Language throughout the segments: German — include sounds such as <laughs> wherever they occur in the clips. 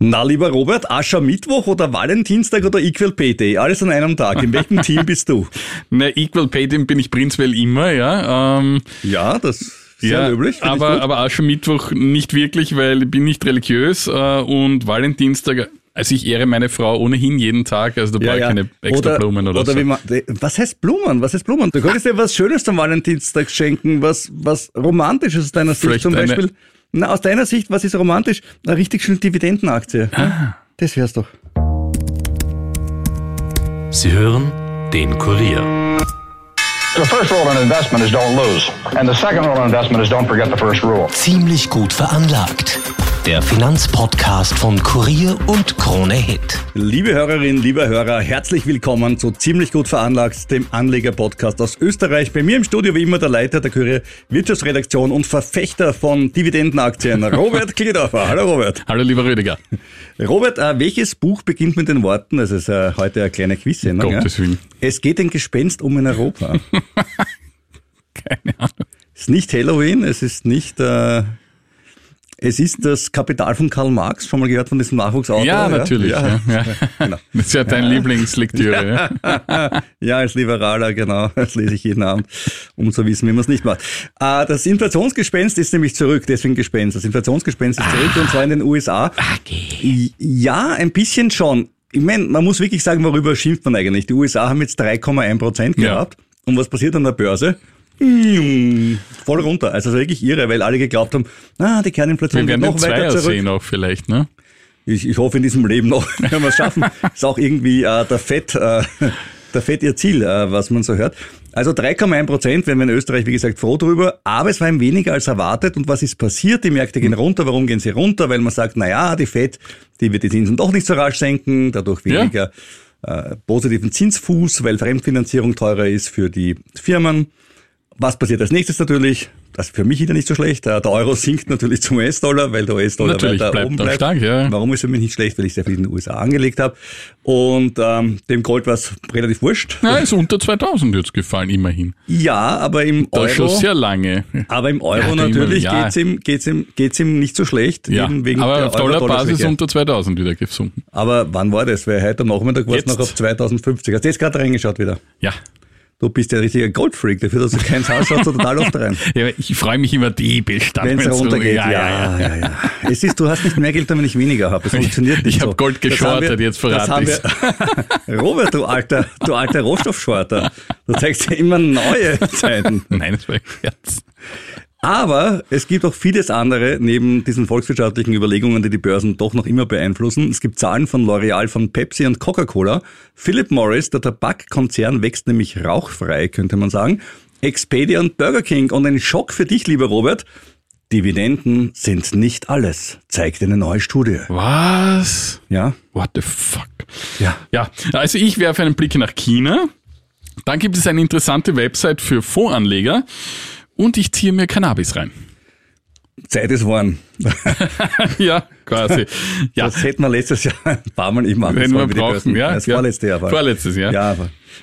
Na, lieber Robert, Aschermittwoch oder Valentinstag oder Equal Pay Day? Alles an einem Tag. In welchem Team bist du? <laughs> Na, Equal Pay Day bin ich prinzipiell immer, ja. Ähm, ja, das ist sehr ja, löblich. Aber, aber Aschermittwoch nicht wirklich, weil ich bin nicht religiös äh, und Valentinstag also ich ehre meine Frau ohnehin jeden Tag, also da Ja, brauche ich ja. keine extra oder, Blumen oder, oder so. Wie man, was heißt Blumen? Was heißt Blumen? Du könntest dir was Schönes zum Valentinstag schenken, was, was Romantisches aus deiner Sicht Vielleicht zum eine- Beispiel. Na, aus deiner Sicht, was ist romantisch? Eine richtig schöne Dividendenaktie. Ah. Das wär's doch. Sie hören den Kurier. The first rule in investment is don't lose. And the second rule in investment is don't forget the first rule. Ziemlich gut veranlagt. Der Finanzpodcast von Kurier und Krone Hit. Liebe Hörerinnen, lieber Hörer, herzlich willkommen zu Ziemlich gut veranlagt, dem Anleger-Podcast aus Österreich. Bei mir im Studio wie immer der Leiter der Kurier Wirtschaftsredaktion und Verfechter von Dividendenaktien, <laughs> Robert Kliedorfer. Hallo Robert. Hallo lieber Rüdiger. Robert, äh, welches Buch beginnt mit den Worten, das ist äh, heute eine kleine Quiz-Sendung, ja? Gottes Willen. Es geht ein Gespenst um in Europa. <laughs> Keine Ahnung. es ist nicht Halloween, es ist nicht... Äh, es ist das Kapital von Karl Marx, schon mal gehört von diesem Nachwuchsautor? Ja, natürlich. Ja. Ja, <laughs> Genau. <laughs> Das ist ja dein Lieblingslektüre. Ja. <laughs> Ja, als Liberaler, genau. Das lese ich jeden Abend, um zu wissen, wie man es nicht macht. Äh, Das Inflationsgespenst ist nämlich zurück, deswegen Gespenst. Das Inflationsgespenst ist zurück und zwar in den USA. Ja, ein bisschen schon. Ich meine, man muss wirklich sagen, worüber schimpft man eigentlich? Die USA haben jetzt 3,1 Prozent Ja. gehabt. Und was passiert an der Börse? Voll runter. Also wirklich irre, weil alle geglaubt haben, ah, die Kerninflation Wir den noch weiter Zweier zurück. sehen auch vielleicht, ne? Ich, ich hoffe in diesem Leben noch, <laughs> wenn wir es schaffen. ist auch irgendwie äh, der Fett, äh, <laughs> der Fett ihr Ziel, äh, was man so hört. Also 3,1 Prozent, wären wir in Österreich, wie gesagt, froh drüber. Aber es war ihm weniger als erwartet. Und was ist passiert? Die Märkte gehen runter. Warum gehen sie runter? Weil man sagt, na ja, die Fed, die wird die Zinsen doch nicht so rasch senken, dadurch Ja. weniger äh, positiven Zinsfuß, weil Fremdfinanzierung teurer ist für die Firmen. Was passiert als nächstes natürlich? Das ist für mich wieder nicht so schlecht. Äh, Der Euro <laughs> sinkt natürlich zum US-Dollar, weil der US-Dollar weiter bleibt oben bleibt. stark, ja. Warum ist für mich nicht schlecht? Weil ich sehr viel in den USA angelegt habe. Und ähm, dem Gold war es relativ wurscht. Ja, ist unter 2000 jetzt gefallen, immerhin. Ja, aber im Da ist schon Euro, sehr lange. aber im Euro Ja, natürlich ja. geht's ihm, geht's ihm, geht's ihm nicht so schlecht. Ja, eben wegen aber der auf Dollarbasis unter 2000 wieder gesunken. Aber wann war das? Weil heute am Nachmittag war es noch auf 2050. Hast du jetzt gerade reingeschaut wieder? Ja. Du bist ja ein richtiger Goldfreak. Dafür, dass du keins <laughs> hast, schaust du total oft rein. ja ich freue mich immer diebisch Wenn es runtergeht, ja, ja, ja, ja, Es ist, du hast nicht mehr Geld, wenn ich weniger habe. Das funktioniert nicht Ich so. hab Gold geschortet, jetzt verrate wir- <laughs> Robert, du alter, du alter Rohstoffschorter. Du zeigst ja immer neue Zeiten. <laughs> Nein, das war ein Scherz. Aber es gibt auch vieles andere neben diesen volkswirtschaftlichen Überlegungen, die die Börsen doch noch immer beeinflussen. Es gibt Zahlen von L'Oreal, von Pepsi und Coca-Cola. Philip Morris, der Tabakkonzern, wächst nämlich rauchfrei, könnte man sagen. Expedia und Burger King. Und ein Schock für dich, lieber Robert. Dividenden sind nicht alles, zeigt eine neue Studie. Was? Ja? What the fuck? Ja. Ja, also ich werfe einen Blick nach China. Dann gibt es eine interessante Website für Fondsanleger und ich ziehe mir Cannabis rein. Zeit ist warm. <laughs> ja, quasi. Ja, Das hätten wir letztes Jahr ein paar Mal immer Wenn wir brauchen, ja, Das ja. vorletzte Jahr war. Vorletztes Jahr. Ja.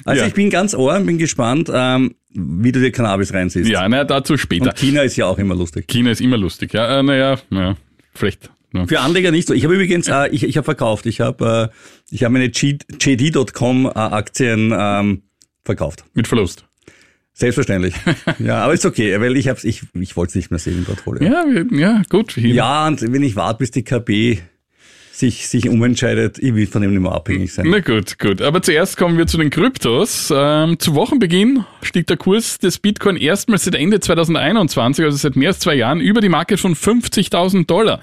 Also Ja. ich bin ganz ohr, bin gespannt, ähm, wie du dir Cannabis reinziehst. ja naja, dazu später. Und China ist ja auch immer lustig. China ist immer lustig. Ja, äh, naja, naja, vielleicht. Für Anleger nicht so. Ich habe übrigens, äh, ich, ich habe verkauft. Ich habe, äh, ich habe meine JD.com äh, Aktien ähm, verkauft. Mit Verlust. Selbstverständlich. ja, aber ist okay, weil ich hab's, ich, ich wollte es nicht mehr sehen im Portfolio. Ja, ja, gut. China. Ja, und wenn ich warte, bis die KB sich, sich umentscheidet, ich will von dem nicht mehr abhängig sein. Na gut, gut. Aber zuerst kommen wir zu den Kryptos. Ähm, zu Wochenbeginn stieg der Kurs des Bitcoin erstmals seit Ende 2021, also seit mehr als zwei Jahren, über die Marke von 50.000 Dollar.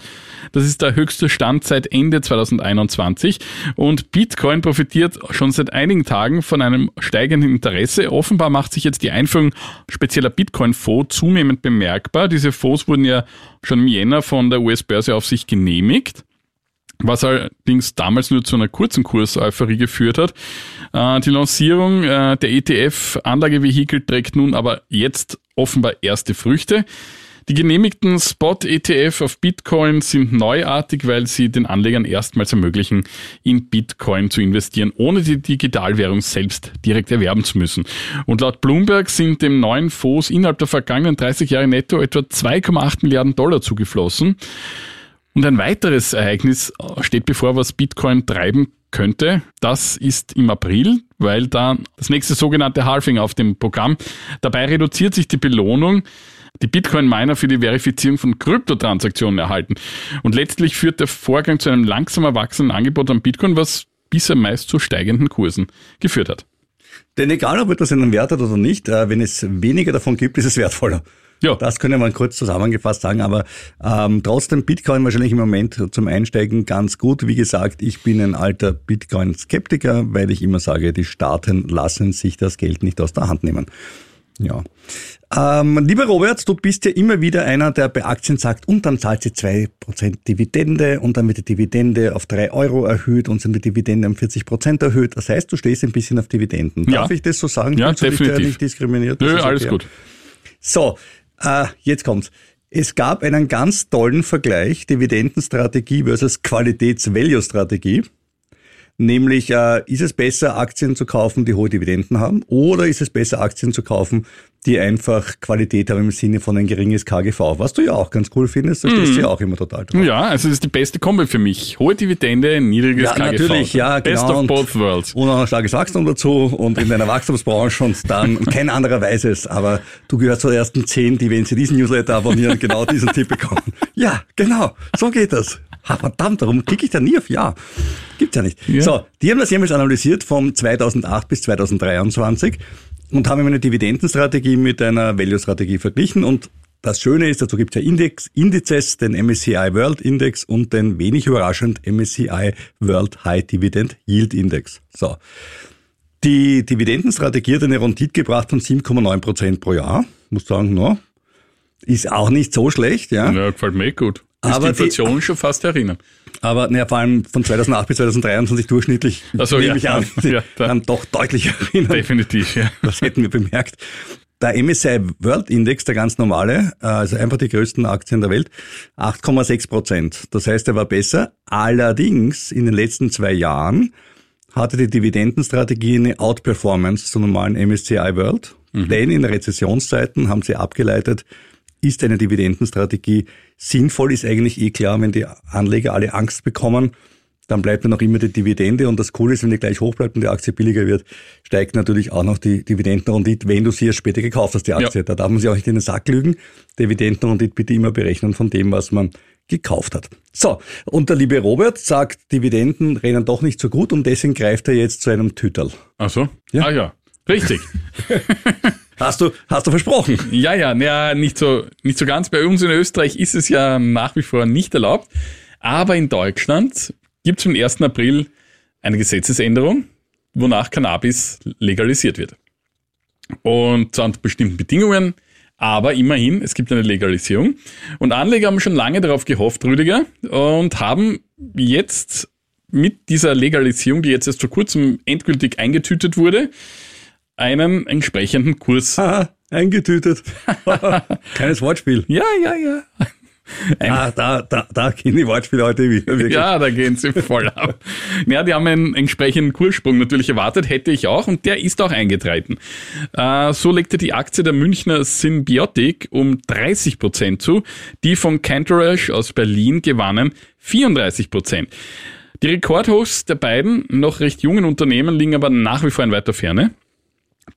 Das ist der höchste Stand seit Ende 2021. Und Bitcoin profitiert schon seit einigen Tagen von einem steigenden Interesse. Offenbar macht sich jetzt die Einführung spezieller Bitcoin-Fonds zunehmend bemerkbar. Diese Fonds wurden ja schon im Jänner von der US-Börseaufsicht genehmigt was allerdings damals nur zu einer kurzen Kurseuphorie geführt hat. Äh, Die Lancierung äh, der ETF-Anlagevehikel trägt nun aber jetzt offenbar erste Früchte. Die genehmigten Spot-ETF auf Bitcoin sind neuartig, weil sie den Anlegern erstmals ermöglichen, in Bitcoin zu investieren, ohne die Digitalwährung selbst direkt erwerben zu müssen. Und laut Bloomberg sind dem neuen Fonds innerhalb der vergangenen 30 Jahre netto etwa 2,8 Milliarden Dollar zugeflossen. Und ein weiteres Ereignis steht bevor, was Bitcoin treiben könnte. Das ist im April, weil da das nächste sogenannte Halving auf dem Programm. Dabei reduziert sich die Belohnung, die Bitcoin-Miner für die Verifizierung von Kryptotransaktionen erhalten. Und letztlich führt der Vorgang zu einem langsam erwachsenen Angebot an Bitcoin, was bisher meist zu steigenden Kursen geführt hat. Denn egal, ob etwas einen Wert hat oder nicht, äh, wenn es weniger davon gibt, ist es wertvoller. Ja. Das können wir kurz zusammengefasst sagen, aber ähm, trotzdem Bitcoin wahrscheinlich im Moment zum Einsteigen ganz gut. Wie gesagt, ich bin ein alter Bitcoin-Skeptiker, weil ich immer sage, die Staaten lassen sich das Geld nicht aus der Hand nehmen. Ja. Ähm, lieber Robert, du bist ja immer wieder einer, der bei Aktien sagt, und dann zahlt sie zwei Prozent Dividende und dann wird die Dividende auf drei Euro erhöht und sind die Dividende um 40 Prozent erhöht. Das heißt, du stehst ein bisschen auf Dividenden. Ja. Darf ich das so sagen? Ja, Kannst definitiv. Du dich nicht diskriminiert? Nö, alles gut. So, äh, jetzt kommt's. Es gab einen ganz tollen Vergleich, Dividendenstrategie versus Qualitäts-Value-Strategie. Nämlich, äh, ist es besser, Aktien zu kaufen, die hohe Dividenden haben, oder ist es besser, Aktien zu kaufen, die einfach Qualität haben im Sinne von ein geringes KGV, was du ja auch ganz cool findest, da stehst du ja auch immer total drauf. Ja, also das ist die beste Kombi für mich. Hohe Dividende, niedriges ja, KGV. Natürlich, ja, Best genau. of both worlds. Und auch ein starkes Wachstum dazu und in einer Wachstumsbranche und dann, <laughs> kein anderer weiß es, aber du gehörst zur ersten zehn, die, wenn sie diesen Newsletter abonnieren, genau diesen Tipp bekommen. Ja, genau, so geht das. Ha, verdammt, warum klicke ich da nie auf Ja? Gibt's ja nicht. Ja. So, die haben das jemals analysiert vom 2008 bis 2023 und haben eine Dividendenstrategie mit einer Value-Strategie verglichen und das Schöne ist, dazu gibt es ja Index, Indizes, den MSCI World Index und den wenig überraschend MSCI World High Dividend Yield Index. So. Die Dividendenstrategie hat eine Rendite gebracht von 7,9 Prozent pro Jahr. Muss sagen, no, ist auch nicht so schlecht, ja. Ja, gefällt mir eh gut. Ist aber die Inflation die, schon fast erinnern. Aber naja, vor allem von 2008 bis 2023 durchschnittlich so, nehme ja, ich an, <laughs> ja, dann doch deutlich erinnern. Definitiv, ja. Das hätten wir bemerkt. Der MSCI World Index, der ganz normale, äh, also einfach die größten Aktien der Welt, 8,6 Prozent. Das heißt, er war besser. Allerdings in den letzten zwei Jahren hatte die Dividendenstrategie eine Outperformance zum normalen MSCI World. Mhm. Denn in Rezessionszeiten haben sie abgeleitet, ist eine Dividendenstrategie sinnvoll, ist eigentlich eh klar, wenn die Anleger alle Angst bekommen, dann bleibt dann auch immer die Dividende und das Coole ist, wenn die gleich hoch bleibt und die Aktie billiger wird, steigt natürlich auch noch die Dividendenrendite, wenn du sie erst später gekauft hast, die Aktie. Ja. Da darf man sich auch nicht in den Sack lügen. Dividendenrendite bitte immer berechnen von dem, was man gekauft hat. So, und der liebe Robert sagt, Dividenden rennen doch nicht so gut und deswegen greift er jetzt zu einem Tüterl. Ach so? Ja. Ah ja, richtig. <laughs> Hast du, hast du versprochen? Ja, ja, naja, nicht so, nicht so ganz. Bei uns in Österreich ist es ja nach wie vor nicht erlaubt. Aber in Deutschland gibt es am 1. April eine Gesetzesänderung, wonach Cannabis legalisiert wird. Und zwar unter bestimmten Bedingungen, aber immerhin, es gibt eine Legalisierung. Und Anleger haben schon lange darauf gehofft, Rüdiger, und haben jetzt mit dieser Legalisierung, die jetzt erst vor kurzem endgültig eingetütet wurde, einen entsprechenden Kurs. <laughs> Eingetütet. <laughs> Keines Wortspiel. Ja, ja, ja. ah, da, da, da gehen die Wortspiele heute wieder. Wirklich. Ja, da gehen sie voll ab. ja, die haben einen entsprechenden Kurssprung natürlich erwartet, hätte ich auch, und der ist auch eingetreten. Äh, so legte die Aktie der Münchner Symbiotic um 30 Prozent zu, die von Cantorash aus Berlin gewannen 34 Prozent. Die Rekordhochs der beiden noch recht jungen Unternehmen liegen aber nach wie vor in weiter Ferne.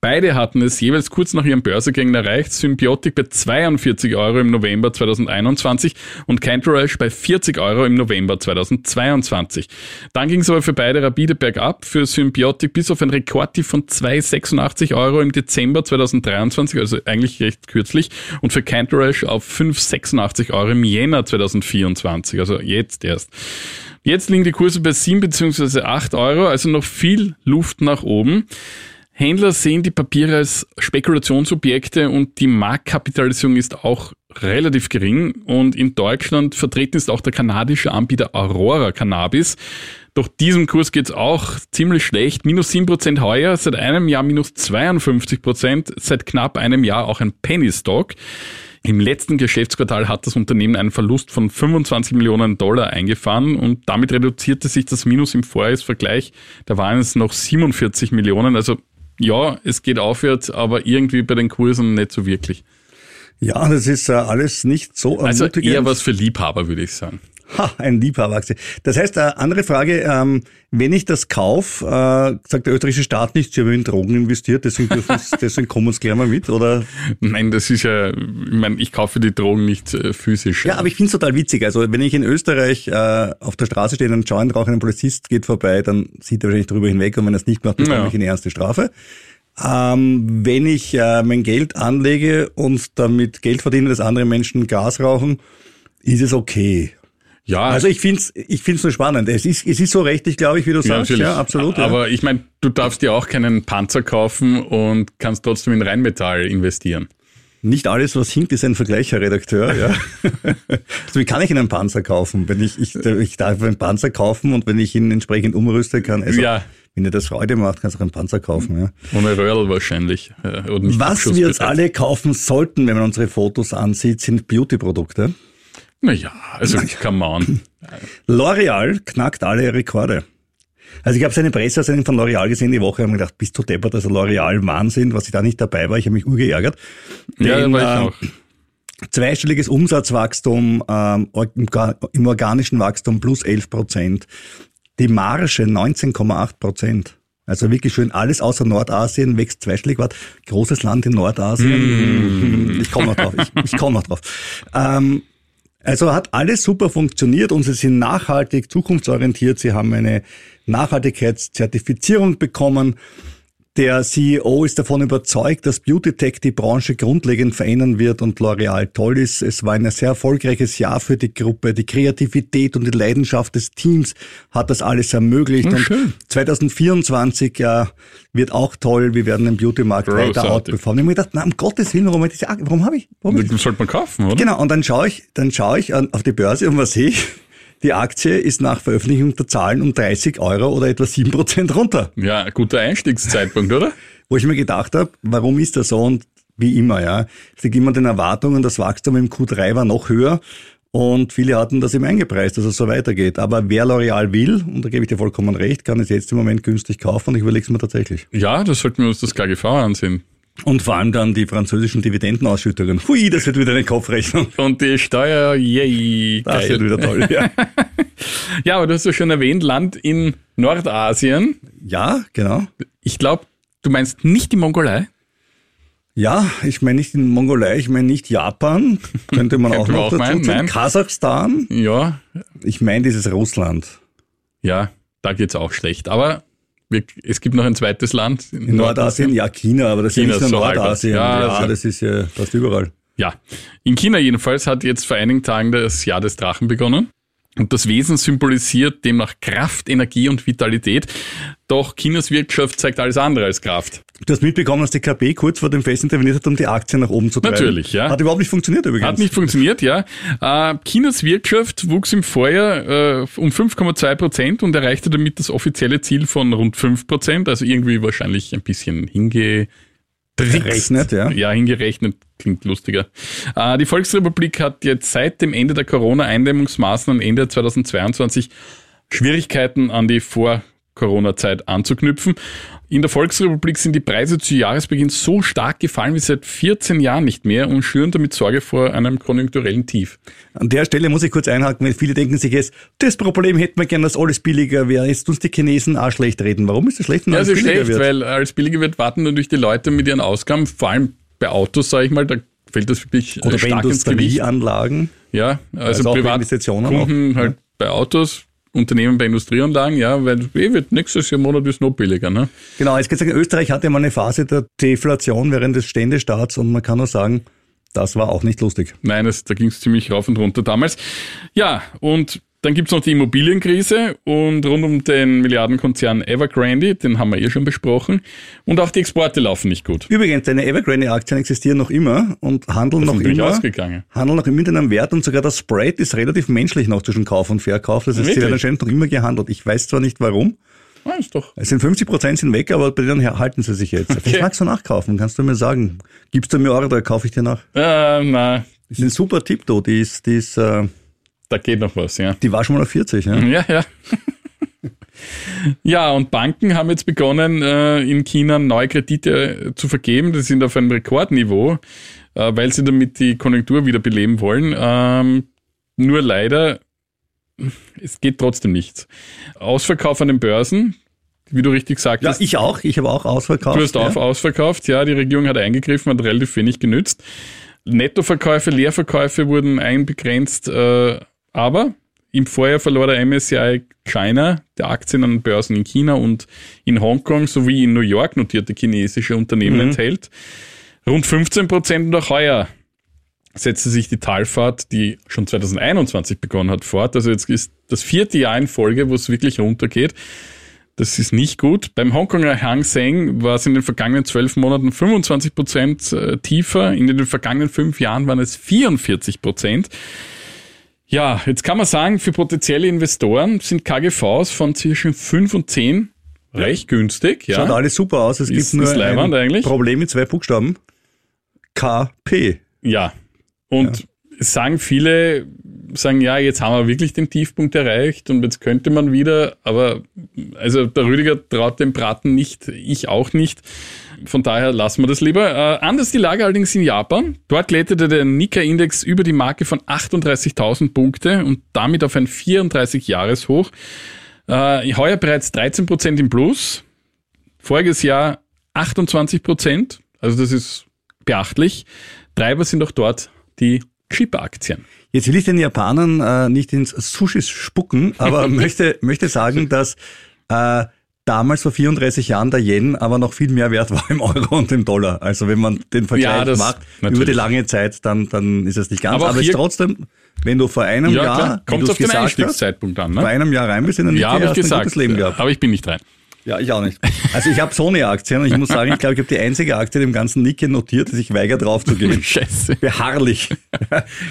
Beide hatten es jeweils kurz nach ihren Börsegängen erreicht. Symbiotic bei 42 Euro im November 2021 und Cantorash bei 40 Euro im November 2022. Dann ging es aber für beide rapide bergab. Für Symbiotic bis auf ein Rekordtief von 2,86 Euro im Dezember 2023, also eigentlich recht kürzlich. Und für Cantorash auf 5,86 Euro im Jänner 2024, also jetzt erst. Jetzt liegen die Kurse bei 7 bzw. 8 Euro, also noch viel Luft nach oben. Händler sehen die Papiere als Spekulationsobjekte und die Marktkapitalisierung ist auch relativ gering. Und in Deutschland vertreten ist auch der kanadische Anbieter Aurora Cannabis. Doch diesem Kurs geht's auch ziemlich schlecht. Minus 7% heuer, seit einem Jahr minus 52%, seit knapp einem Jahr auch ein Penny Stock. Im letzten Geschäftsquartal hat das Unternehmen einen Verlust von 25 Millionen Dollar eingefahren und damit reduzierte sich das Minus im Vorjahresvergleich. Da waren es noch 47 Millionen, also ja, es geht aufwärts, aber irgendwie bei den Kursen nicht so wirklich. Ja, das ist äh, alles nicht so Also eher was für Liebhaber, würde ich sagen. Ha, ein Liebhaberaktie. Das heißt, äh, andere Frage, ähm, wenn ich das kaufe, äh, sagt der österreichische Staat nicht, sie haben in Drogen investiert, deswegen, <laughs> deswegen kommen uns gleich mal mit, oder? Nein, das ist ja, ich meine, ich kaufe die Drogen nicht äh, physisch. Ja, aber ich finde es total witzig. Also wenn ich in Österreich äh, auf der Straße stehe und einen Joint rauche, ein Polizist geht vorbei, dann sieht er wahrscheinlich drüber hinweg und wenn er es nicht macht, bekomme Ja. ich eine ernste Strafe. Ähm, wenn ich äh, mein Geld anlege und damit Geld verdiene, dass andere Menschen Gas rauchen, ist es okay. Ja Also ich finde es ich find's nur spannend. Es ist, es ist so rechtlich, glaube ich, wie du sagst. Ja, absolut. Ja. Aber ich meine, du darfst dir auch keinen Panzer kaufen und kannst trotzdem in Rheinmetall investieren. Nicht alles, was hinkt, ist ein Vergleich, Herr Redakteur. Ja. <laughs> also wie kann ich einen Panzer kaufen? Wenn ich, ich, ich darf einen Panzer kaufen und wenn ich ihn entsprechend umrüsten kann, also Ja. wenn dir das Freude macht, kannst du auch einen Panzer kaufen. Ja. Ohne Röhrl wahrscheinlich. äh, Was wir uns alle kaufen sollten, wenn man unsere Fotos ansieht, sind Beauty-Produkte. Naja, also come on. L'Oreal knackt alle Rekorde. Also ich habe seine Presseaussendung von L'Oreal gesehen die Woche und mir gedacht, bist du deppert, also L'Oreal Wahnsinn, was ich da nicht dabei war. Ich habe mich urgeärgert. Ja, da Denn, war ich äh, auch. zweistelliges Umsatzwachstum, ähm, im Ga- im organischen Wachstum plus 11 Prozent. Die Marge 19,8 Prozent. Also wirklich schön, alles außer Nordasien wächst zweistellig. Wart, großes Land in Nordasien. Ich komme noch drauf. Ich, ich komme noch drauf. Ähm, also hat alles super funktioniert und sie sind nachhaltig, zukunftsorientiert. Sie haben eine Nachhaltigkeitszertifizierung bekommen. Der CEO ist davon überzeugt, dass Beauty Tech die Branche grundlegend verändern wird und L'Oreal toll ist. Es war ein sehr erfolgreiches Jahr für die Gruppe. Die Kreativität und die Leidenschaft des Teams hat das alles ermöglicht. und schön. 2024 ja, wird auch toll. Wir werden den Beauty-Markt weiter outperformen. Ich habe mir gedacht, na, um Gottes Willen, warum, ich warum habe ich, warum sollte man kaufen, oder? Genau, und dann schaue ich, dann schaue ich an, auf die Börse und was sehe ich? Die Aktie ist nach Veröffentlichung der Zahlen um 30 Euro oder etwa 7 Prozent runter. Ja, guter Einstiegszeitpunkt, oder? <laughs> Wo ich mir gedacht habe, warum ist das so? Und wie immer, ja, es liegt immer den Erwartungen. Das Wachstum im Q3 war noch höher. Und viele hatten das eben eingepreist, dass es so weitergeht. Aber wer L'Oreal will, und da gebe ich dir vollkommen recht, kann es jetzt im Moment günstig kaufen und ich überlege es mir tatsächlich. Ja, das sollten wir uns das KGV ansehen. Und vor allem dann die französischen Dividendenausschüttungen. Hui, das wird wieder eine Kopfrechnung. Und die Steuer, yay, Das wird geil. wieder toll. Ja, <laughs> Ja, aber du hast ja schon erwähnt, Land in Nordasien. ja genau. Ich glaube, du meinst nicht die Mongolei. Ja, ich meine nicht in Mongolei, ich meine nicht Japan, <laughs> könnte man auch noch auch dazu meinen, nein. Kasachstan, Ja, ich meine dieses Russland. ja, da geht's auch schlecht. Aber wir, es gibt noch ein zweites Land. In Nordasien, ja China, aber das ist ja China nicht nur so. Nordasien. Ja, Ja, also- das ist ja fast überall. Ja, in China jedenfalls hat jetzt vor einigen Tagen das Jahr des Drachen begonnen. Und das Wesen symbolisiert demnach Kraft, Energie und Vitalität. Doch Chinas Wirtschaft zeigt alles andere als Kraft. Du hast mitbekommen, dass die KP kurz vor dem Fest interveniert hat, um die Aktien nach oben zu treiben. Natürlich, ja. Hat überhaupt nicht funktioniert übrigens. Hat nicht funktioniert, ja. Äh, Chinas Wirtschaft wuchs im Vorjahr äh, um 5,2 Prozent und erreichte damit das offizielle Ziel von rund 5 Prozent. Also irgendwie wahrscheinlich ein bisschen hinge Gerechnet, ja. Ja, hingerechnet klingt lustiger. Äh, die Volksrepublik hat jetzt seit dem Ende der Corona-Eindämmungsmaßnahmen Ende 2022 Schwierigkeiten an die Vor-Corona-Zeit anzuknüpfen. In der Volksrepublik sind die Preise zu Jahresbeginn so stark gefallen wie seit 14 Jahren nicht mehr und schüren damit Sorge vor einem konjunkturellen Tief. An der Stelle muss ich kurz einhaken, weil viele denken sich jetzt, das Problem hätten wir gern, dass alles billiger wäre. Jetzt uns die Chinesen auch schlecht reden. Warum ist das schlecht, wenn Ja, alles also billiger schlecht, wird? weil als billiger wird, warten natürlich die Leute mit ihren Ausgaben, vor allem bei Autos, sage ich mal, da fällt das wirklich äh, Oder bei stark ins Gewicht. Industrieanlagen. Ja, also, Also auch bei privat Investitionen Kunden auch. halt bei Autos, Unternehmen bei Industrieanlagen, ja, weil eh wird nächstes Jahr Monat ist noch billiger, ne? Genau, jetzt sagen, Österreich hatte mal eine Phase der Deflation während des Ständestaats und man kann nur sagen, das war auch nicht lustig. Nein, das, da ging es ziemlich rauf und runter damals. Ja, und dann gibt's noch die Immobilienkrise und rund um den Milliardenkonzern Evergrande, den haben wir eh schon besprochen. Und auch die Exporte laufen nicht gut. Übrigens, deine Evergrande-Aktien existieren noch immer und handeln noch sind natürlich immer. ausgegangen. Handeln noch immer mit einem Wert und sogar das Spread ist relativ menschlich noch zwischen Kauf und Verkauf. Das heißt, sie werden anscheinend noch immer gehandelt. Ich weiß zwar nicht warum. Ah, ist doch. Es sind 50 Prozent sind weg, aber bei denen halten sie sich jetzt. Vielleicht magst du nachkaufen, kannst du mir sagen. Gibst du mir Euro, da kaufe ich dir nach. Äh, na, Das ist ein super Tipp, du. Die ist, die ist, äh, da geht noch was, ja. die war schon mal auf 40, ja. Ja, ja. <laughs> Ja, und Banken haben jetzt begonnen, äh, in China neue Kredite zu vergeben. Die sind auf einem Rekordniveau, äh, weil sie damit die Konjunktur wieder beleben wollen. Ähm, nur leider es geht trotzdem nichts. Ausverkauf an den Börsen, wie du richtig Ja, sagtest. ich auch. Ich habe auch ausverkauft. Du hast auch ja. ausverkauft, ja, die Regierung hat eingegriffen, hat relativ wenig genützt. Nettoverkäufe, Leerverkäufe wurden einbegrenzt, äh, aber im Vorjahr verlor der MSCI China, der Aktien an Börsen in China und in Hongkong sowie in New York notierte chinesische Unternehmen enthält, rund 15 Prozent und auch heuer setzte sich die Talfahrt, die schon 2021 begonnen hat, fort. Also jetzt ist das vierte Jahr in Folge, wo es wirklich runtergeht. Das ist nicht gut. Beim Hongkonger Hang Seng war es in den vergangenen zwölf Monaten 25 Prozent äh, tiefer. In den vergangenen fünf Jahren waren es 44 Prozent. Ja, jetzt kann man sagen, für potenzielle Investoren sind KGVs von zwischen 5 und 10 recht günstig. Ja. Schaut alles super aus. Es Ist- gibt nur ein eigentlich. Problem mit zwei Buchstaben. KP. Ja. Und es sagen viele, sagen, ja, jetzt haben wir wirklich den Tiefpunkt erreicht und jetzt könnte man wieder, aber also der Rüdiger traut dem Braten nicht, ich auch nicht. Von daher lassen wir das lieber. Äh, anders die Lage allerdings in Japan. Dort kletterte der Nikkei-Index über die Marke von 38.000 Punkte und damit auf ein 34-Jahres-Hoch. Äh, heuer bereits 13% im Plus. Voriges Jahr 28 Prozent. Also das ist beachtlich. Treiber sind auch dort die Chip-Aktien. Jetzt will ich den Japanern äh, nicht ins Sushi spucken, aber <laughs> möchte, möchte sagen, dass äh, damals vor 34 Jahren der Yen aber noch viel mehr wert <laughs> war im Euro und im Dollar. Also wenn man den Vergleich Ja, macht natürlich. über die lange Zeit, dann, dann ist es nicht ganz. Aber Aber, ist trotzdem, wenn du vor einem Ja, Jahr, Kommt auf den Einstiegszeitpunkt an. vor Ne? einem Jahr rein bist in den Ja, ich hast du ein gutes Leben gehabt. Aber ich bin nicht rein. Ja, ich auch nicht. Also ich habe Sony-Aktien und ich muss sagen, ich glaube, ich habe die einzige Aktie im ganzen Nikkei notiert, weigert drauf zu gehen. <laughs> Scheiße. Beharrlich.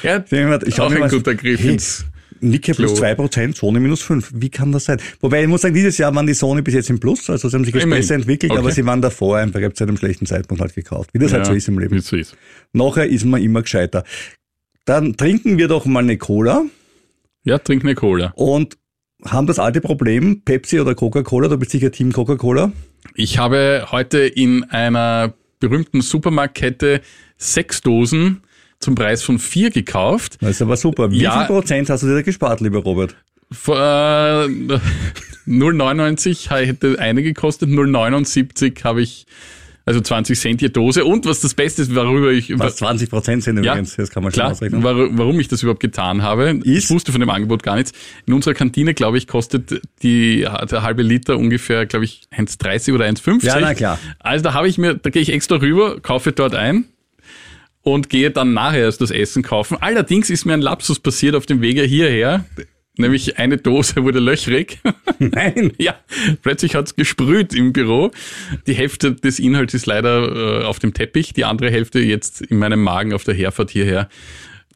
Ja, <laughs> Ich auch ein mal- guter Griff Hey, ins Nikkei plus Klo. 2%, Sony minus 5. Wie kann das sein? Wobei ich muss sagen, dieses Jahr waren die Sony bis jetzt im Plus, also sie haben sich jetzt besser entwickelt, Okay. aber sie waren davor einfach, ich habe zu einem schlechten Zeitpunkt halt gekauft. Wie das halt so ist im Wie Leben. es so ist. Nachher ist man immer gescheiter. Dann trinken wir doch mal eine Cola Ja, trink eine Cola. und haben das alte Problem, Pepsi oder Coca-Cola, du bist sicher Team Coca-Cola. Ich habe heute in einer berühmten Supermarktkette sechs Dosen zum Preis von vier gekauft. Das ist aber super. Wie Ja. viel Prozent hast du dir da gespart, lieber Robert? Vor, äh, <laughs> 0,99 hätte eine gekostet, 0,79 habe ich, also 20 Cent je Dose. Und was das Beste ist, worüber ich, Was 20 Prozent sind Ja, übrigens, das kann man schon klar, ausrechnen. war, warum ich das überhaupt getan habe. Ist? Ich wusste von dem Angebot gar nichts. In unserer Kantine, glaube ich, kostet die, der halbe Liter ungefähr, glaube ich, 1,30 oder 1,50. Ja, na klar. Also da habe ich mir, da gehe ich extra rüber, kaufe dort ein und gehe dann nachher erst das Essen kaufen. Allerdings ist mir ein Lapsus passiert auf dem Wege hierher. Nämlich eine Dose wurde löchrig. <laughs> Nein. ja, plötzlich hat's gesprüht im Büro. Die Hälfte des Inhalts ist leider äh, auf dem Teppich, die andere Hälfte jetzt in meinem Magen auf der Herfahrt hierher.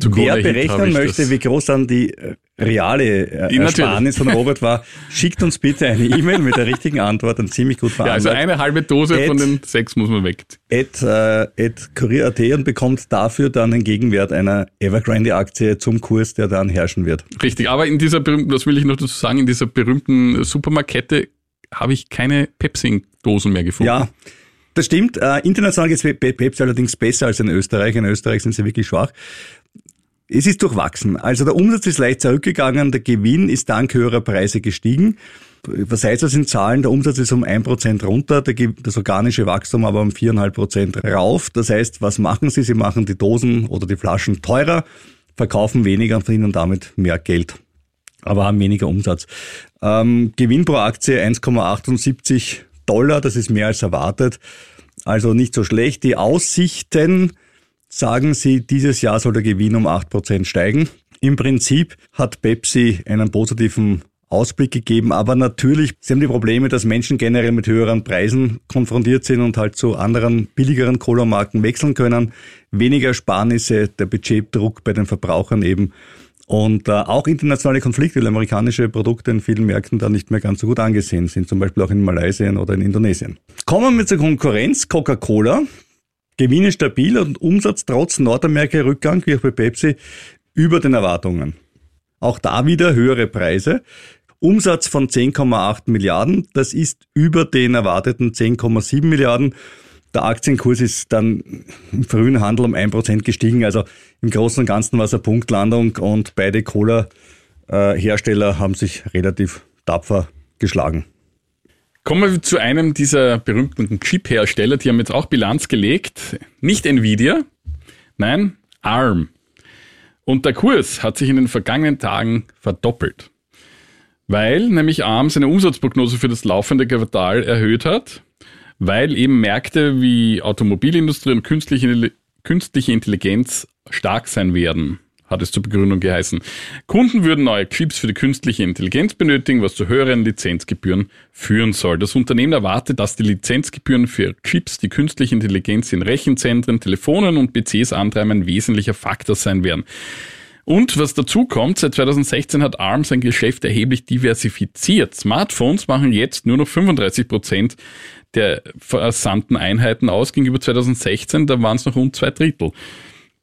Wer berechnen möchte, wie groß dann die äh, reale äh, Ersparnis von Robert war, <laughs> schickt uns bitte eine E-Mail mit der richtigen Antwort, dann ziemlich gut Ja, also eine halbe Dose Ed- von den sechs muss man weg. at, äh, at Kurier.at und bekommt dafür dann den Gegenwert einer Evergrande-Aktie zum Kurs, der dann herrschen wird. Richtig, aber in dieser berühmten, das will ich noch dazu sagen, in dieser berühmten Supermarktkette habe ich keine Pepsi-Dosen mehr gefunden. Ja, das stimmt. Äh, international geht Pepsi allerdings besser als in Österreich. In Österreich sind sie wirklich schwach. Es ist durchwachsen. Also der Umsatz ist leicht zurückgegangen, der Gewinn ist dank höherer Preise gestiegen. Was heißt das in Zahlen? Der Umsatz ist um 1% runter, der Ge- das organische Wachstum aber um 4,5% rauf. Das heißt, was machen sie? Sie machen die Dosen oder die Flaschen teurer, verkaufen weniger und verdienen damit mehr Geld aber haben weniger Umsatz. Ähm, Gewinn pro Aktie 1,78 Dollar, das ist mehr als erwartet. Also nicht so schlecht. Die Aussichten sagen sie, dieses Jahr soll der Gewinn um 8% steigen. Im Prinzip hat Pepsi einen positiven Ausblick gegeben, aber natürlich, sie haben die Probleme, dass Menschen generell mit höheren Preisen konfrontiert sind und halt zu anderen billigeren Cola-Marken wechseln können. Weniger Sparnisse, der Budgetdruck bei den Verbrauchern eben und äh, auch internationale Konflikte, weil amerikanische Produkte in vielen Märkten da nicht mehr ganz so gut angesehen sind, zum Beispiel auch in Malaysia oder in Indonesien. Kommen wir zur Konkurrenz, Coca-Cola. Gewinne stabil und Umsatz trotz Nordamerika-Rückgang, wie auch bei Pepsi, über den Erwartungen. Auch da wieder höhere Preise. Umsatz von 10,8 Milliarden, das ist über den erwarteten 10,7 Milliarden. Der Aktienkurs ist dann im frühen Handel um 1% gestiegen. Also im Großen und Ganzen war es eine Punktlandung und beide Cola äh, Hersteller haben sich relativ tapfer geschlagen. Kommen wir zu einem dieser berühmten Chip-Hersteller, die haben jetzt auch Bilanz gelegt. Nicht Nvidia, nein, ARM. Und der Kurs hat sich in den vergangenen Tagen verdoppelt. Weil nämlich ARM seine Umsatzprognose für das laufende Quartal erhöht hat, weil eben Märkte wie Automobilindustrie und künstliche, künstliche Intelligenz stark sein werden hat es zur Begründung geheißen. Kunden würden neue Chips für die künstliche Intelligenz benötigen, was zu höheren Lizenzgebühren führen soll. Das Unternehmen erwartet, dass die Lizenzgebühren für Chips, die künstliche Intelligenz in Rechenzentren, Telefonen und PCs antreiben, ein wesentlicher Faktor sein werden. Und was dazu kommt, seit 2016 hat ARM sein Geschäft erheblich diversifiziert. Smartphones machen jetzt nur noch 35 Prozent der versandten Einheiten aus gegenüber 2016, da waren es noch rund zwei Drittel.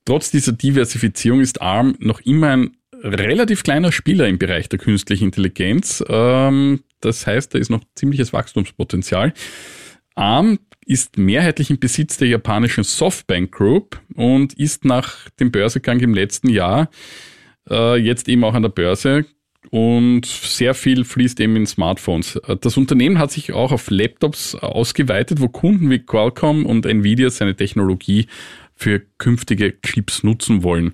Trotz dieser Diversifizierung ist ARM noch immer ein relativ kleiner Spieler im Bereich der künstlichen Intelligenz. Ähm, das heißt, da ist noch ziemliches Wachstumspotenzial. ARM ist mehrheitlich im Besitz der japanischen Softbank Group und ist nach dem Börsegang im letzten Jahr äh, jetzt eben auch an der Börse und sehr viel fließt eben in Smartphones. Das Unternehmen hat sich auch auf Laptops ausgeweitet, wo Kunden wie Qualcomm und Nvidia seine Technologie für künftige Chips nutzen wollen.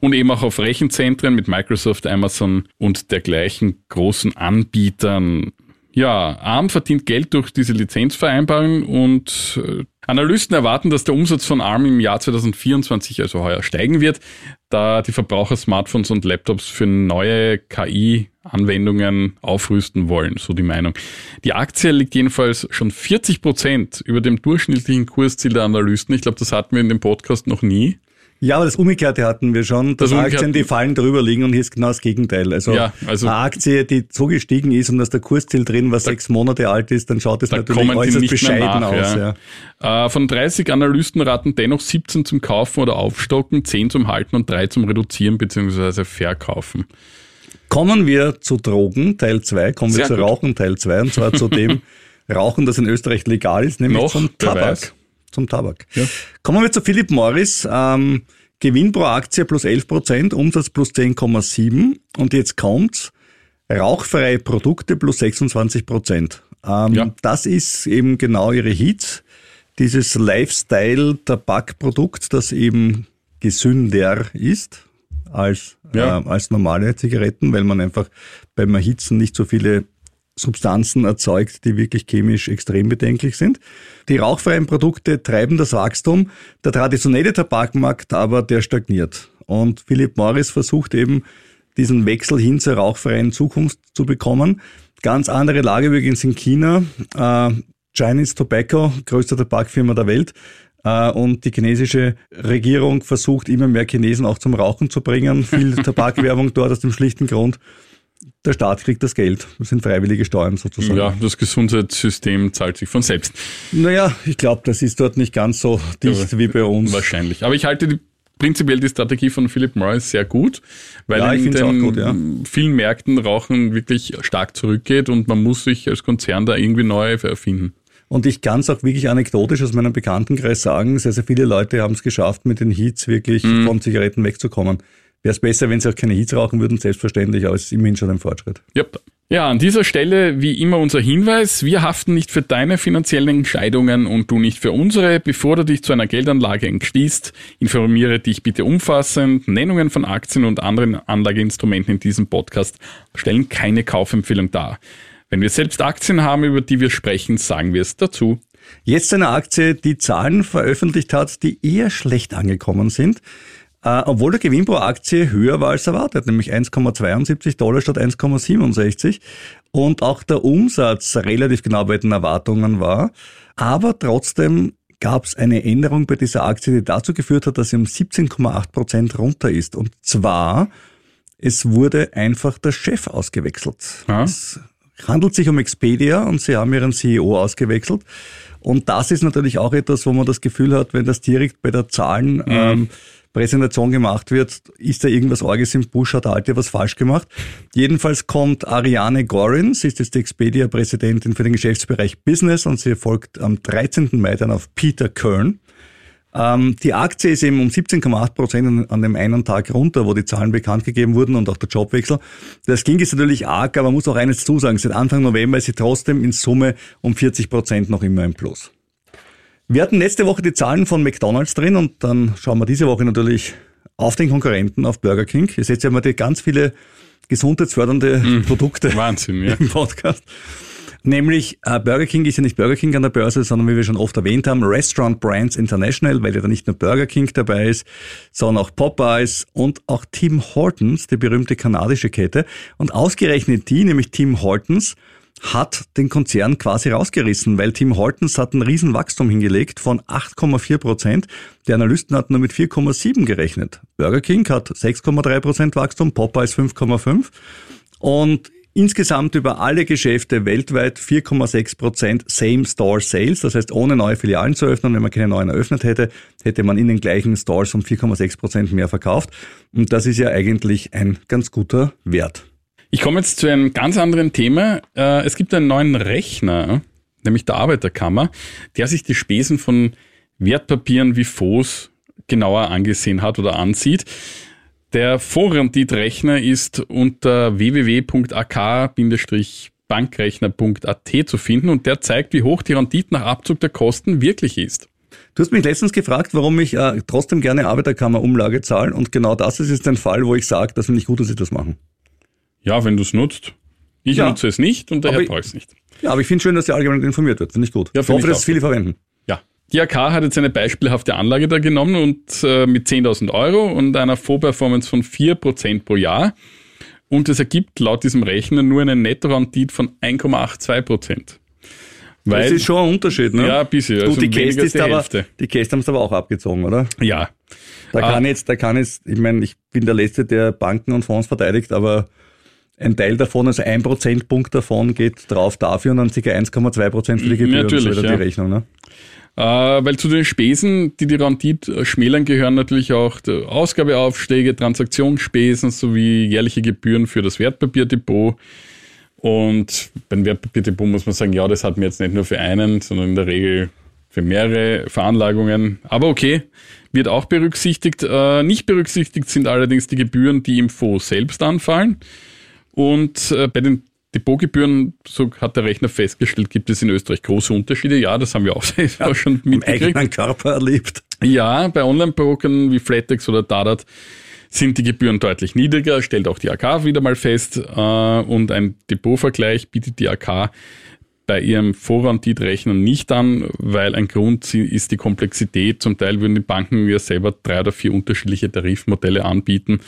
Und eben auch auf Rechenzentren mit Microsoft, Amazon und dergleichen großen Anbietern. Ja, ARM verdient Geld durch diese Lizenzvereinbarung und äh, Analysten erwarten, dass der Umsatz von ARM im Jahr 2024, also heuer, steigen wird, da die Verbraucher Smartphones und Laptops für neue KI-Anwendungen aufrüsten wollen, so die Meinung. Die Aktie liegt jedenfalls schon 40 Prozent über dem durchschnittlichen Kursziel der Analysten. Ich glaube, das hatten wir in dem Podcast noch nie. Ja, aber das Umgekehrte hatten wir schon, dass das Aktien, die fallen drüber liegen und hier ist genau das Gegenteil. Also, ja, also eine Aktie, die so gestiegen ist und dass der Kursziel drin, was da, sechs Monate alt ist, dann schaut es natürlich äußerst bescheiden nach, aus. Ja. Ja. Äh, von 30 Analysten raten dennoch 17 zum Kaufen oder Aufstocken, 10 zum Halten und 3 zum Reduzieren bzw. Verkaufen. Kommen wir zu Drogen, Teil 2, kommen Sehr wir zu gut. Rauchen, Teil 2, und zwar zu dem <laughs> Rauchen, das in Österreich legal ist, nämlich Noch, zum Tabak zum Tabak. Ja. Kommen wir zu Philip Morris. Ähm, Gewinn pro Aktie plus 11 Prozent, Umsatz plus 10,7% und jetzt kommt's. Rauchfreie Produkte plus 26 Prozent. Ähm, ja. Das ist eben genau ihre Hits. Dieses Lifestyle-Tabakprodukt, das eben gesünder ist als, ja. äh, als normale Zigaretten, weil man einfach beim Erhitzen nicht so viele Substanzen erzeugt, die wirklich chemisch extrem bedenklich sind. Die rauchfreien Produkte treiben das Wachstum. Der traditionelle Tabakmarkt aber, der stagniert. Und Philip Morris versucht eben, diesen Wechsel hin zur rauchfreien Zukunft zu bekommen. Ganz andere Lage übrigens in China. Äh, Chinese Tobacco, größte Tabakfirma der Welt. Äh, und die chinesische Regierung versucht immer mehr Chinesen auch zum Rauchen zu bringen. Viel <laughs> Tabakwerbung dort aus dem schlichten Grund, der Staat kriegt das Geld. Das sind freiwillige Steuern sozusagen. Ja, das Gesundheitssystem zahlt sich von selbst. Naja, ich glaube, das ist dort nicht ganz so dicht ja, wie bei uns. Wahrscheinlich. Aber ich halte die, prinzipiell die Strategie von Philip Morris sehr gut, weil ja, in den gut, ja. vielen Märkten Rauchen wirklich stark zurückgeht und man muss sich als Konzern da irgendwie neu erfinden. Und ich kann es auch wirklich anekdotisch aus meinem Bekanntenkreis sagen, sehr, sehr viele Leute haben es geschafft, mit den Heats wirklich mm. von Zigaretten wegzukommen wäre es besser, wenn sie auch keine Hits rauchen würden, selbstverständlich, aber es ist immerhin schon ein Fortschritt. Yep. Ja, an dieser Stelle wie immer unser Hinweis, wir haften nicht für deine finanziellen Entscheidungen und du nicht für unsere. Bevor du dich zu einer Geldanlage entschließt, informiere dich bitte umfassend. Nennungen von Aktien und anderen Anlageinstrumenten in diesem Podcast stellen keine Kaufempfehlung dar. Wenn wir selbst Aktien haben, über die wir sprechen, sagen wir es dazu. Jetzt eine Aktie, die Zahlen veröffentlicht hat, die eher schlecht angekommen sind. Uh, obwohl der Gewinn pro Aktie höher war als erwartet, nämlich 1,72 Dollar statt 1,67 und auch der Umsatz relativ genau bei den Erwartungen war. Aber trotzdem gab es eine Änderung bei dieser Aktie, die dazu geführt hat, dass sie um 17,8 Prozent runter ist. Und zwar, es wurde einfach der Chef ausgewechselt. Ja. Es handelt sich um Expedia und sie haben ihren CEO ausgewechselt. Und das ist natürlich auch etwas, wo man das Gefühl hat, wenn das direkt bei der Zahlen mhm. ähm, Präsentation gemacht wird, ist da irgendwas Orges im Busch, hat der Alte was falsch gemacht. Jedenfalls kommt Ariane Gorin, sie ist jetzt die Expedia-Präsidentin für den Geschäftsbereich Business und sie folgt am 13. Mai dann auf Peter Kern. Ähm, die Aktie ist eben um 17,8 Prozent an dem einen Tag runter, wo die Zahlen bekannt gegeben wurden und auch der Jobwechsel. Das ging jetzt natürlich arg, aber man muss auch eines zusagen. Seit Anfang November ist sie trotzdem in Summe um 40 Prozent noch immer im Plus. Wir hatten letzte Woche die Zahlen von McDonalds drin und dann schauen wir diese Woche natürlich auf den Konkurrenten, auf Burger King. Ihr seht ja mal die ganz viele gesundheitsfördernde mhm. Produkte Wahnsinn, ja. <laughs> im Podcast. Nämlich äh, Burger King ist ja nicht Burger King an der Börse, sondern wie wir schon oft erwähnt haben, Restaurant Brands International, weil ja da nicht nur Burger King dabei ist, sondern auch Popeyes und auch Tim Hortons, die berühmte kanadische Kette. Und ausgerechnet die, nämlich Tim Hortons, hat den Konzern quasi rausgerissen, weil Tim Hortons hat ein Riesenwachstum hingelegt von 8,4 Prozent. Die Analysten hatten nur mit 4,7 gerechnet. Burger King hat 6,3 Prozent Wachstum, Popeyes 5,5 und insgesamt über alle Geschäfte weltweit 4,6 Prozent Same-Store-Sales. Das heißt, ohne neue Filialen zu öffnen, wenn man keine neuen eröffnet hätte, hätte man in den gleichen Stores um 4,6 Prozent mehr verkauft. Und das ist ja eigentlich ein ganz guter Wert. Ich komme jetzt zu einem ganz anderen Thema. Äh, es gibt einen neuen Rechner, nämlich der Arbeiterkammer, der sich die Spesen von Wertpapieren wie Fonds genauer angesehen hat oder ansieht. Der Vorrendit-Rechner ist unter www.ak-bankrechner.at zu finden und der zeigt, wie hoch die Rendite nach Abzug der Kosten wirklich ist. Du hast mich letztens gefragt, warum ich äh, trotzdem gerne Arbeiterkammer-Umlage zahle und genau das ist jetzt ein Fall, wo ich sage, das finde ich gut, dass sie das machen. Ja, wenn du es nutzt. Ich ja. nutze es nicht und daher brauche ich es nicht. Ja, aber ich finde schön, dass die allgemein informiert wird. Finde ich gut. Ja, ich hoffe, dass es viele verwenden. Ja. Die AK hat jetzt eine beispielhafte Anlage da genommen und äh, mit 10.000 Euro und einer Vorperformance von 4% pro Jahr. Und es ergibt laut diesem Rechner nur eine Nettorendite von 1,82%. Weil, das ist schon ein Unterschied, ne? Ja, ein bisschen. Also die Käste ist aber, die Käste haben es aber auch abgezogen, oder? Ja. Da kann ah. jetzt, da kann jetzt, ich meine, ich bin der Letzte, der Banken und Fonds verteidigt, aber ein Teil davon, also ein Prozentpunkt davon geht drauf dafür und dann ca. 1,2 Prozent für die Gebühren. Natürlich, so ja. die Rechnung, ne? Äh, weil zu den Spesen, die die Rendite schmälern, gehören natürlich auch Ausgabeaufschläge, Transaktionsspesen sowie jährliche Gebühren für das Wertpapierdepot. Und beim Wertpapierdepot muss man sagen, ja, das hat mir jetzt nicht nur für einen, sondern in der Regel für mehrere Veranlagungen. Aber okay, wird auch berücksichtigt. Äh, nicht berücksichtigt sind allerdings die Gebühren, die im Fonds selbst anfallen. Und äh, bei den Depotgebühren, so hat der Rechner festgestellt, gibt es in Österreich große Unterschiede. Ja, das haben wir auch, <laughs> ja, schon mitgekriegt. Im eigenen Körper erlebt. Ja, bei Online-Brokern wie Flatex oder Dadat sind die Gebühren deutlich niedriger, stellt auch die AK wieder mal fest. Äh, und ein Depotvergleich bietet die AK bei ihrem Vorrendit-Rechner nicht an, weil ein Grund ist die Komplexität. Zum Teil würden die Banken ja selber drei oder vier unterschiedliche Tarifmodelle anbieten.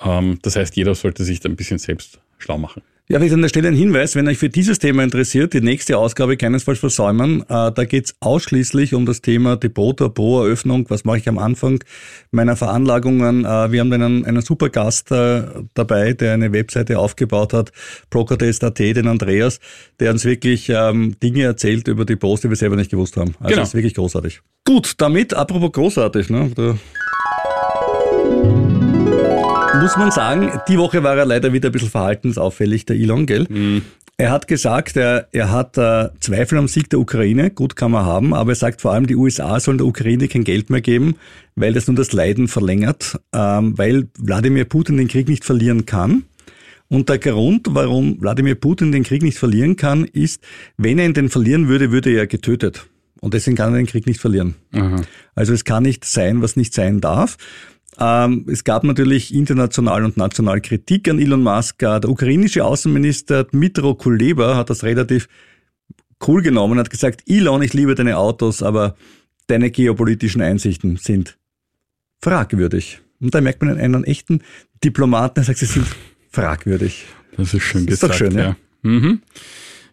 Ähm, das heißt, jeder sollte sich da ein bisschen selbst schlau machen. Ja, vielleicht an der Stelle ein Hinweis, wenn euch für dieses Thema interessiert, die nächste Ausgabe keinesfalls versäumen. Äh, da geht's ausschließlich um das Thema Depot pro Eröffnung. Was mache ich am Anfang meiner Veranlagungen? Äh, wir haben einen, einen super Gast äh, dabei, der eine Webseite aufgebaut hat, Procatest.at, den Andreas, der uns wirklich ähm, Dinge erzählt über Depots, die wir selber nicht gewusst haben. Also genau. das ist wirklich großartig. Gut, damit, apropos großartig, ne? Da muss man sagen, die Woche war er leider wieder ein bisschen verhaltensauffällig, der Elon, gell? Mhm. Er hat gesagt, er, er hat äh, Zweifel am Sieg der Ukraine, gut kann man haben, aber er sagt vor allem, die USA sollen der Ukraine kein Geld mehr geben, weil das nur das Leiden verlängert, ähm, weil Wladimir Putin den Krieg nicht verlieren kann. Und der Grund, warum Wladimir Putin den Krieg nicht verlieren kann, ist, wenn er ihn denn verlieren würde, würde er getötet. Und deswegen kann er den Krieg nicht verlieren. Aha. Also es kann nicht sein, was nicht sein darf. Ähm, es gab natürlich international und national Kritik an Elon Musk. Äh, der ukrainische Außenminister Dmitro Kuleba hat das relativ cool genommen, hat gesagt, Elon, ich liebe deine Autos, aber deine geopolitischen Einsichten sind fragwürdig. Und da merkt man einen, einen echten Diplomaten, der sagt, sie sind fragwürdig. Das ist schön das gesagt. Ist doch schön, ja. Ja. Mhm.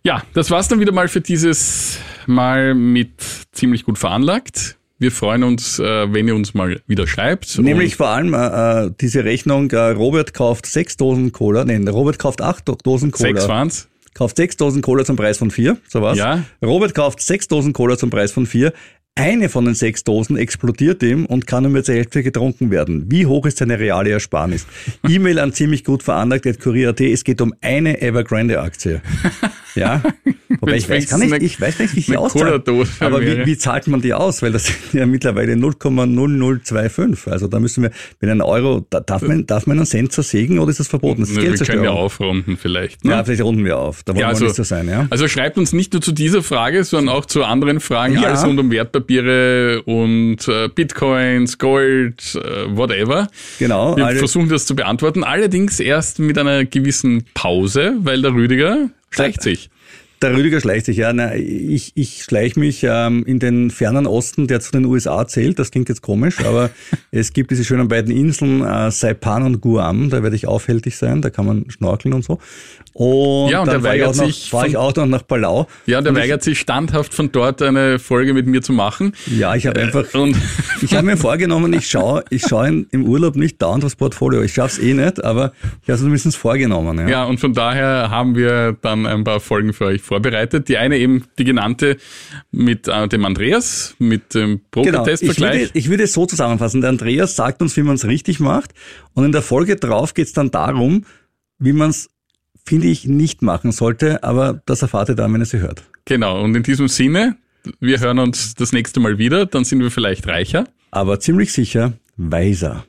ja, das war's dann wieder mal für dieses Mal mit ziemlich gut veranlagt. Wir freuen uns, äh, wenn ihr uns mal wieder schreibt. Nämlich vor allem äh, äh, diese Rechnung, äh, Robert kauft sechs Dosen Cola, nein, Robert kauft acht Dosen Cola. Sechs waren's? Kauft sechs Dosen Cola zum Preis von vier, so was. Ja. Robert kauft sechs Dosen Cola zum Preis von vier. Eine von den sechs Dosen explodiert ihm und kann nur mit zur Hälfte getrunken werden. Wie hoch ist seine reale Ersparnis? <laughs> E-Mail an ziemlich gut veranlagt, kurier.at. Es geht um eine Evergrande-Aktie. <laughs> Ja? <laughs> Aber ich weiß, gar nicht, ich weiß nicht, wie sie auszahlt. Aber wie, wie zahlt man die aus? Weil das sind ja mittlerweile 0,0025. Also da müssen wir mit einem Euro, da darf man, darf man einen Cent zersägen oder ist das verboten? Das ist wir können ja aufrunden vielleicht. Ne? Ja, vielleicht runden wir auf. Da wollen ja, also, wir nicht so sein. Ja? Also schreibt uns nicht nur zu dieser Frage, sondern auch zu anderen Fragen. Ja. Alles rund um Wertpapiere und äh, Bitcoins, Gold, äh, whatever. Genau. Wir versuchen das zu beantworten. Allerdings erst mit einer gewissen Pause, weil der Rüdiger schleicht sich. Der Rüdiger schleicht sich, ja. Na, ich ich schleiche mich ähm, in den fernen Osten, der zu den USA zählt. Das klingt jetzt komisch, aber <laughs> es gibt diese schönen beiden Inseln, äh, Saipan und Guam. Da werde ich aufhältig sein, da kann man schnorkeln und so. Und, ja, und dann weigert fahre ich, fahr ich auch noch nach Palau. Ja, der weigert sich standhaft von dort eine Folge mit mir zu machen. Ja, ich habe einfach, und <laughs> ich habe mir vorgenommen, ich schaue ich schau im Urlaub nicht dauernd das Portfolio. Ich schaff's eh nicht, aber ich habe es zumindest vorgenommen. Ja. ja, und von daher haben wir dann ein paar Folgen für euch vorbereitet. Die eine eben die genannte mit äh, dem Andreas, mit dem Probe-Testvergleich. Genau. Ich, würde, ich würde es so zusammenfassen. Der Andreas sagt uns, wie man es richtig macht. Und in der Folge drauf geht es dann darum, wie man es, finde ich, nicht machen sollte. Aber das erfahrt ihr dann, wenn ihr sie hört. Genau. Und in diesem Sinne, wir hören uns das nächste Mal wieder. Dann sind wir vielleicht reicher. Aber ziemlich sicher weiser.